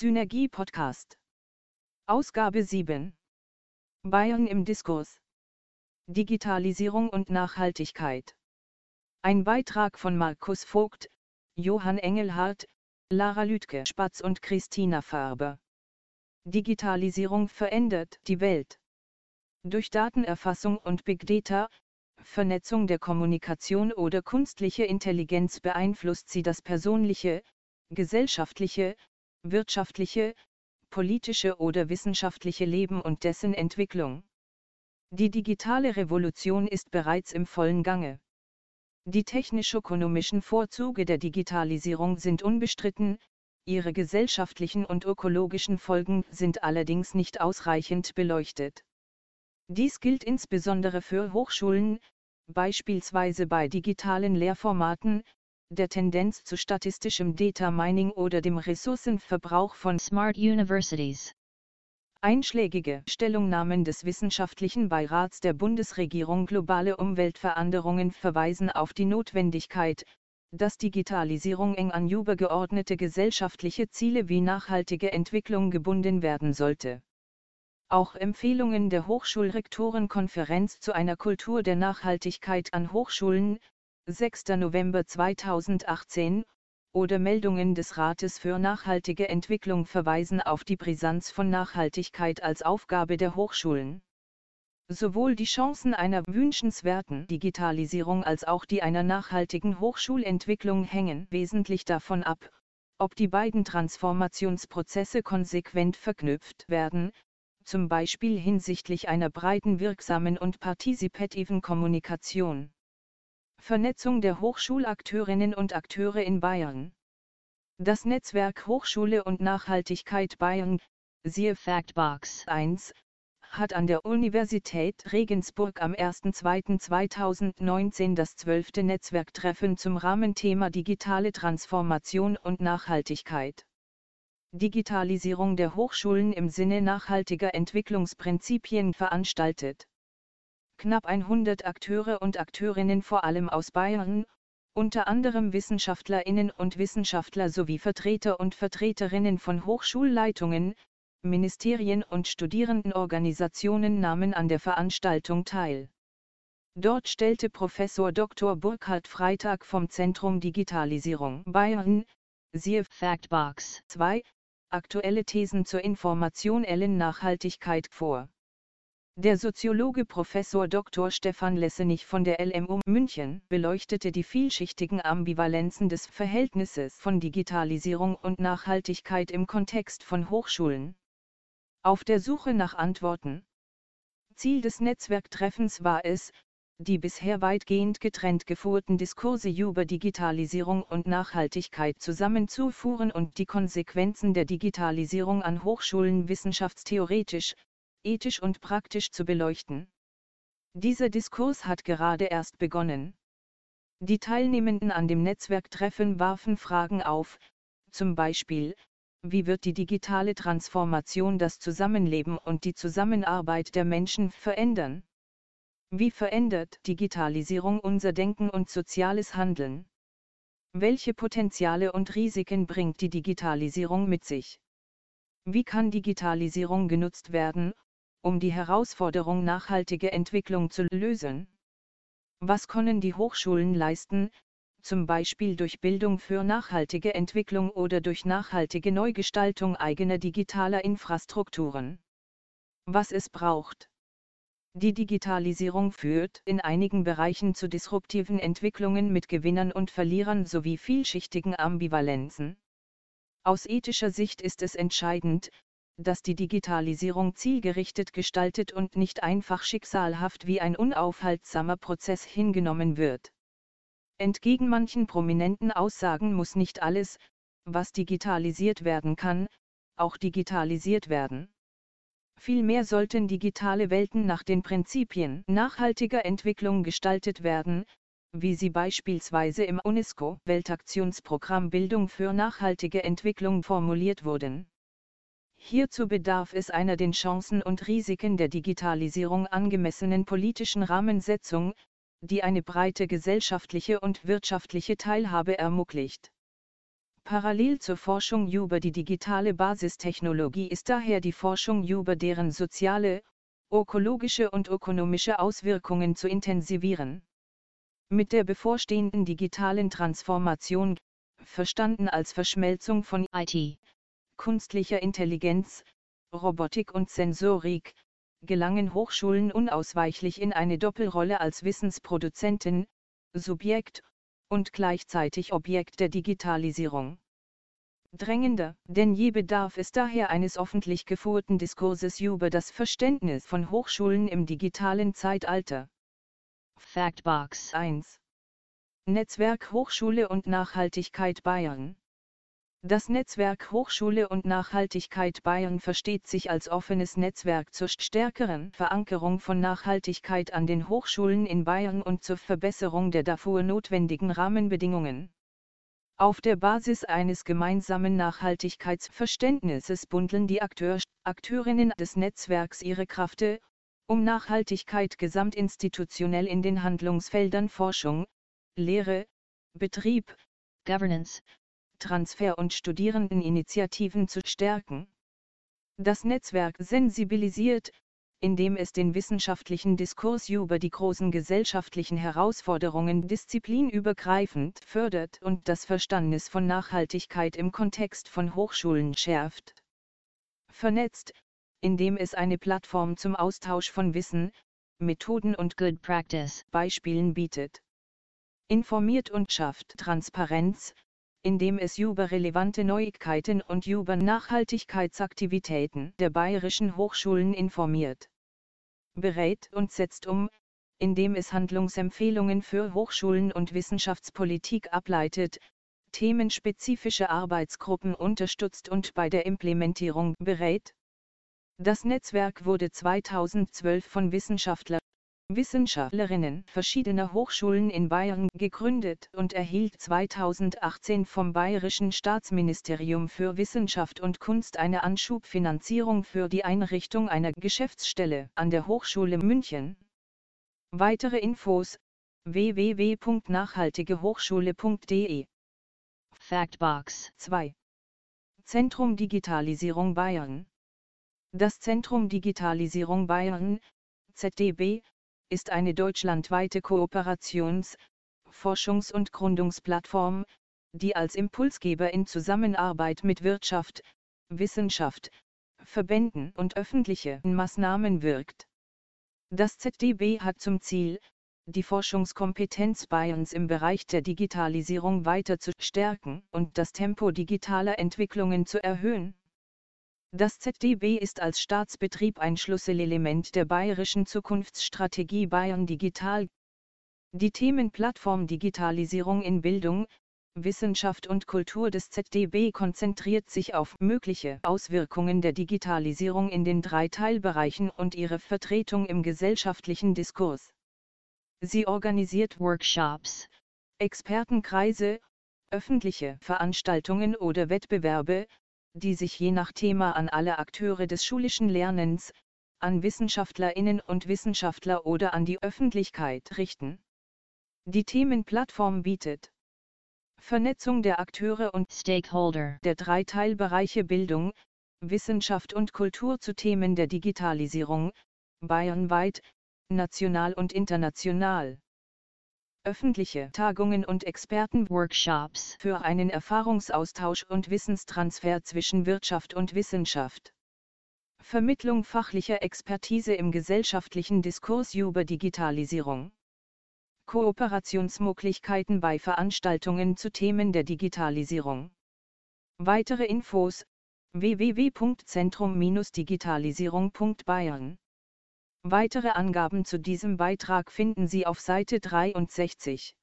Synergie Podcast. Ausgabe 7. Bayern im Diskurs. Digitalisierung und Nachhaltigkeit. Ein Beitrag von Markus Vogt, Johann Engelhardt, Lara Lütke Spatz und Christina Farber. Digitalisierung verändert die Welt. Durch Datenerfassung und Big Data, Vernetzung der Kommunikation oder künstliche Intelligenz beeinflusst sie das persönliche, gesellschaftliche, wirtschaftliche, politische oder wissenschaftliche Leben und dessen Entwicklung. Die digitale Revolution ist bereits im vollen Gange. Die technisch-ökonomischen Vorzüge der Digitalisierung sind unbestritten, ihre gesellschaftlichen und ökologischen Folgen sind allerdings nicht ausreichend beleuchtet. Dies gilt insbesondere für Hochschulen, beispielsweise bei digitalen Lehrformaten, der Tendenz zu statistischem Data Mining oder dem Ressourcenverbrauch von Smart Universities. Einschlägige Stellungnahmen des Wissenschaftlichen Beirats der Bundesregierung Globale Umweltveränderungen verweisen auf die Notwendigkeit, dass Digitalisierung eng an übergeordnete gesellschaftliche Ziele wie nachhaltige Entwicklung gebunden werden sollte. Auch Empfehlungen der Hochschulrektorenkonferenz zu einer Kultur der Nachhaltigkeit an Hochschulen, 6. November 2018, oder Meldungen des Rates für nachhaltige Entwicklung verweisen auf die Brisanz von Nachhaltigkeit als Aufgabe der Hochschulen. Sowohl die Chancen einer wünschenswerten Digitalisierung als auch die einer nachhaltigen Hochschulentwicklung hängen wesentlich davon ab, ob die beiden Transformationsprozesse konsequent verknüpft werden, zum Beispiel hinsichtlich einer breiten wirksamen und partizipativen Kommunikation. Vernetzung der Hochschulakteurinnen und Akteure in Bayern. Das Netzwerk Hochschule und Nachhaltigkeit Bayern, siehe Factbox 1, hat an der Universität Regensburg am 01.02.2019 das 12. Netzwerktreffen zum Rahmenthema Digitale Transformation und Nachhaltigkeit Digitalisierung der Hochschulen im Sinne nachhaltiger Entwicklungsprinzipien veranstaltet. Knapp 100 Akteure und Akteurinnen vor allem aus Bayern, unter anderem Wissenschaftlerinnen und Wissenschaftler sowie Vertreter und Vertreterinnen von Hochschulleitungen, Ministerien und Studierendenorganisationen nahmen an der Veranstaltung teil. Dort stellte Professor Dr. Burkhard Freitag vom Zentrum Digitalisierung Bayern, siehe Factbox 2, aktuelle Thesen zur informationellen Nachhaltigkeit vor. Der Soziologe Professor Dr. Stefan Lessenich von der LMU München beleuchtete die vielschichtigen Ambivalenzen des Verhältnisses von Digitalisierung und Nachhaltigkeit im Kontext von Hochschulen. Auf der Suche nach Antworten. Ziel des Netzwerktreffens war es, die bisher weitgehend getrennt geführten Diskurse über Digitalisierung und Nachhaltigkeit zusammenzuführen und die Konsequenzen der Digitalisierung an Hochschulen wissenschaftstheoretisch, ethisch und praktisch zu beleuchten. Dieser Diskurs hat gerade erst begonnen. Die Teilnehmenden an dem Netzwerktreffen warfen Fragen auf, zum Beispiel, wie wird die digitale Transformation das Zusammenleben und die Zusammenarbeit der Menschen verändern? Wie verändert Digitalisierung unser Denken und soziales Handeln? Welche Potenziale und Risiken bringt die Digitalisierung mit sich? Wie kann Digitalisierung genutzt werden, um die Herausforderung nachhaltige Entwicklung zu lösen? Was können die Hochschulen leisten, zum Beispiel durch Bildung für nachhaltige Entwicklung oder durch nachhaltige Neugestaltung eigener digitaler Infrastrukturen? Was es braucht. Die Digitalisierung führt in einigen Bereichen zu disruptiven Entwicklungen mit Gewinnern und Verlierern sowie vielschichtigen Ambivalenzen. Aus ethischer Sicht ist es entscheidend, dass die Digitalisierung zielgerichtet gestaltet und nicht einfach schicksalhaft wie ein unaufhaltsamer Prozess hingenommen wird. Entgegen manchen prominenten Aussagen muss nicht alles, was digitalisiert werden kann, auch digitalisiert werden. Vielmehr sollten digitale Welten nach den Prinzipien nachhaltiger Entwicklung gestaltet werden, wie sie beispielsweise im UNESCO-Weltaktionsprogramm Bildung für nachhaltige Entwicklung formuliert wurden. Hierzu bedarf es einer den Chancen und Risiken der Digitalisierung angemessenen politischen Rahmensetzung, die eine breite gesellschaftliche und wirtschaftliche Teilhabe ermöglicht. Parallel zur Forschung über die digitale Basistechnologie ist daher die Forschung über deren soziale, ökologische und ökonomische Auswirkungen zu intensivieren. Mit der bevorstehenden digitalen Transformation, verstanden als Verschmelzung von IT, künstlicher Intelligenz, Robotik und Sensorik, gelangen Hochschulen unausweichlich in eine Doppelrolle als Wissensproduzenten, Subjekt und gleichzeitig Objekt der Digitalisierung. Drängender denn je bedarf es daher eines öffentlich geführten Diskurses über das Verständnis von Hochschulen im digitalen Zeitalter. Factbox 1. Netzwerk Hochschule und Nachhaltigkeit Bayern das Netzwerk Hochschule und Nachhaltigkeit Bayern versteht sich als offenes Netzwerk zur stärkeren Verankerung von Nachhaltigkeit an den Hochschulen in Bayern und zur Verbesserung der dafür notwendigen Rahmenbedingungen. Auf der Basis eines gemeinsamen Nachhaltigkeitsverständnisses bundeln die Akteur, Akteurinnen des Netzwerks ihre Kräfte, um Nachhaltigkeit gesamtinstitutionell in den Handlungsfeldern Forschung, Lehre, Betrieb, Governance, Transfer und Studierendeninitiativen zu stärken. Das Netzwerk sensibilisiert, indem es den wissenschaftlichen Diskurs über die großen gesellschaftlichen Herausforderungen disziplinübergreifend fördert und das Verständnis von Nachhaltigkeit im Kontext von Hochschulen schärft. Vernetzt, indem es eine Plattform zum Austausch von Wissen, Methoden und Good Practice Beispielen bietet. Informiert und schafft Transparenz, indem es über relevante Neuigkeiten und über Nachhaltigkeitsaktivitäten der bayerischen Hochschulen informiert. Berät und setzt um, indem es Handlungsempfehlungen für Hochschulen und Wissenschaftspolitik ableitet, themenspezifische Arbeitsgruppen unterstützt und bei der Implementierung berät. Das Netzwerk wurde 2012 von Wissenschaftlern Wissenschaftlerinnen verschiedener Hochschulen in Bayern gegründet und erhielt 2018 vom Bayerischen Staatsministerium für Wissenschaft und Kunst eine Anschubfinanzierung für die Einrichtung einer Geschäftsstelle an der Hochschule München. Weitere Infos www.nachhaltigehochschule.de Factbox. 2 Zentrum Digitalisierung Bayern. Das Zentrum Digitalisierung Bayern ZDB ist eine deutschlandweite Kooperations-, Forschungs- und Gründungsplattform, die als Impulsgeber in Zusammenarbeit mit Wirtschaft, Wissenschaft, Verbänden und öffentliche Maßnahmen wirkt. Das ZDB hat zum Ziel, die Forschungskompetenz Bayerns im Bereich der Digitalisierung weiter zu stärken und das Tempo digitaler Entwicklungen zu erhöhen. Das ZDB ist als Staatsbetrieb ein Schlüsselelement der bayerischen Zukunftsstrategie Bayern Digital. Die Themenplattform Digitalisierung in Bildung, Wissenschaft und Kultur des ZDB konzentriert sich auf mögliche Auswirkungen der Digitalisierung in den drei Teilbereichen und ihre Vertretung im gesellschaftlichen Diskurs. Sie organisiert Workshops, Expertenkreise, öffentliche Veranstaltungen oder Wettbewerbe, die sich je nach Thema an alle Akteure des schulischen Lernens, an Wissenschaftlerinnen und Wissenschaftler oder an die Öffentlichkeit richten. Die Themenplattform bietet Vernetzung der Akteure und Stakeholder der drei Teilbereiche Bildung, Wissenschaft und Kultur zu Themen der Digitalisierung, bayernweit, national und international öffentliche Tagungen und Expertenworkshops für einen Erfahrungsaustausch und Wissenstransfer zwischen Wirtschaft und Wissenschaft. Vermittlung fachlicher Expertise im gesellschaftlichen Diskurs über Digitalisierung. Kooperationsmöglichkeiten bei Veranstaltungen zu Themen der Digitalisierung. Weitere Infos www.zentrum-digitalisierung.bayern Weitere Angaben zu diesem Beitrag finden Sie auf Seite 63.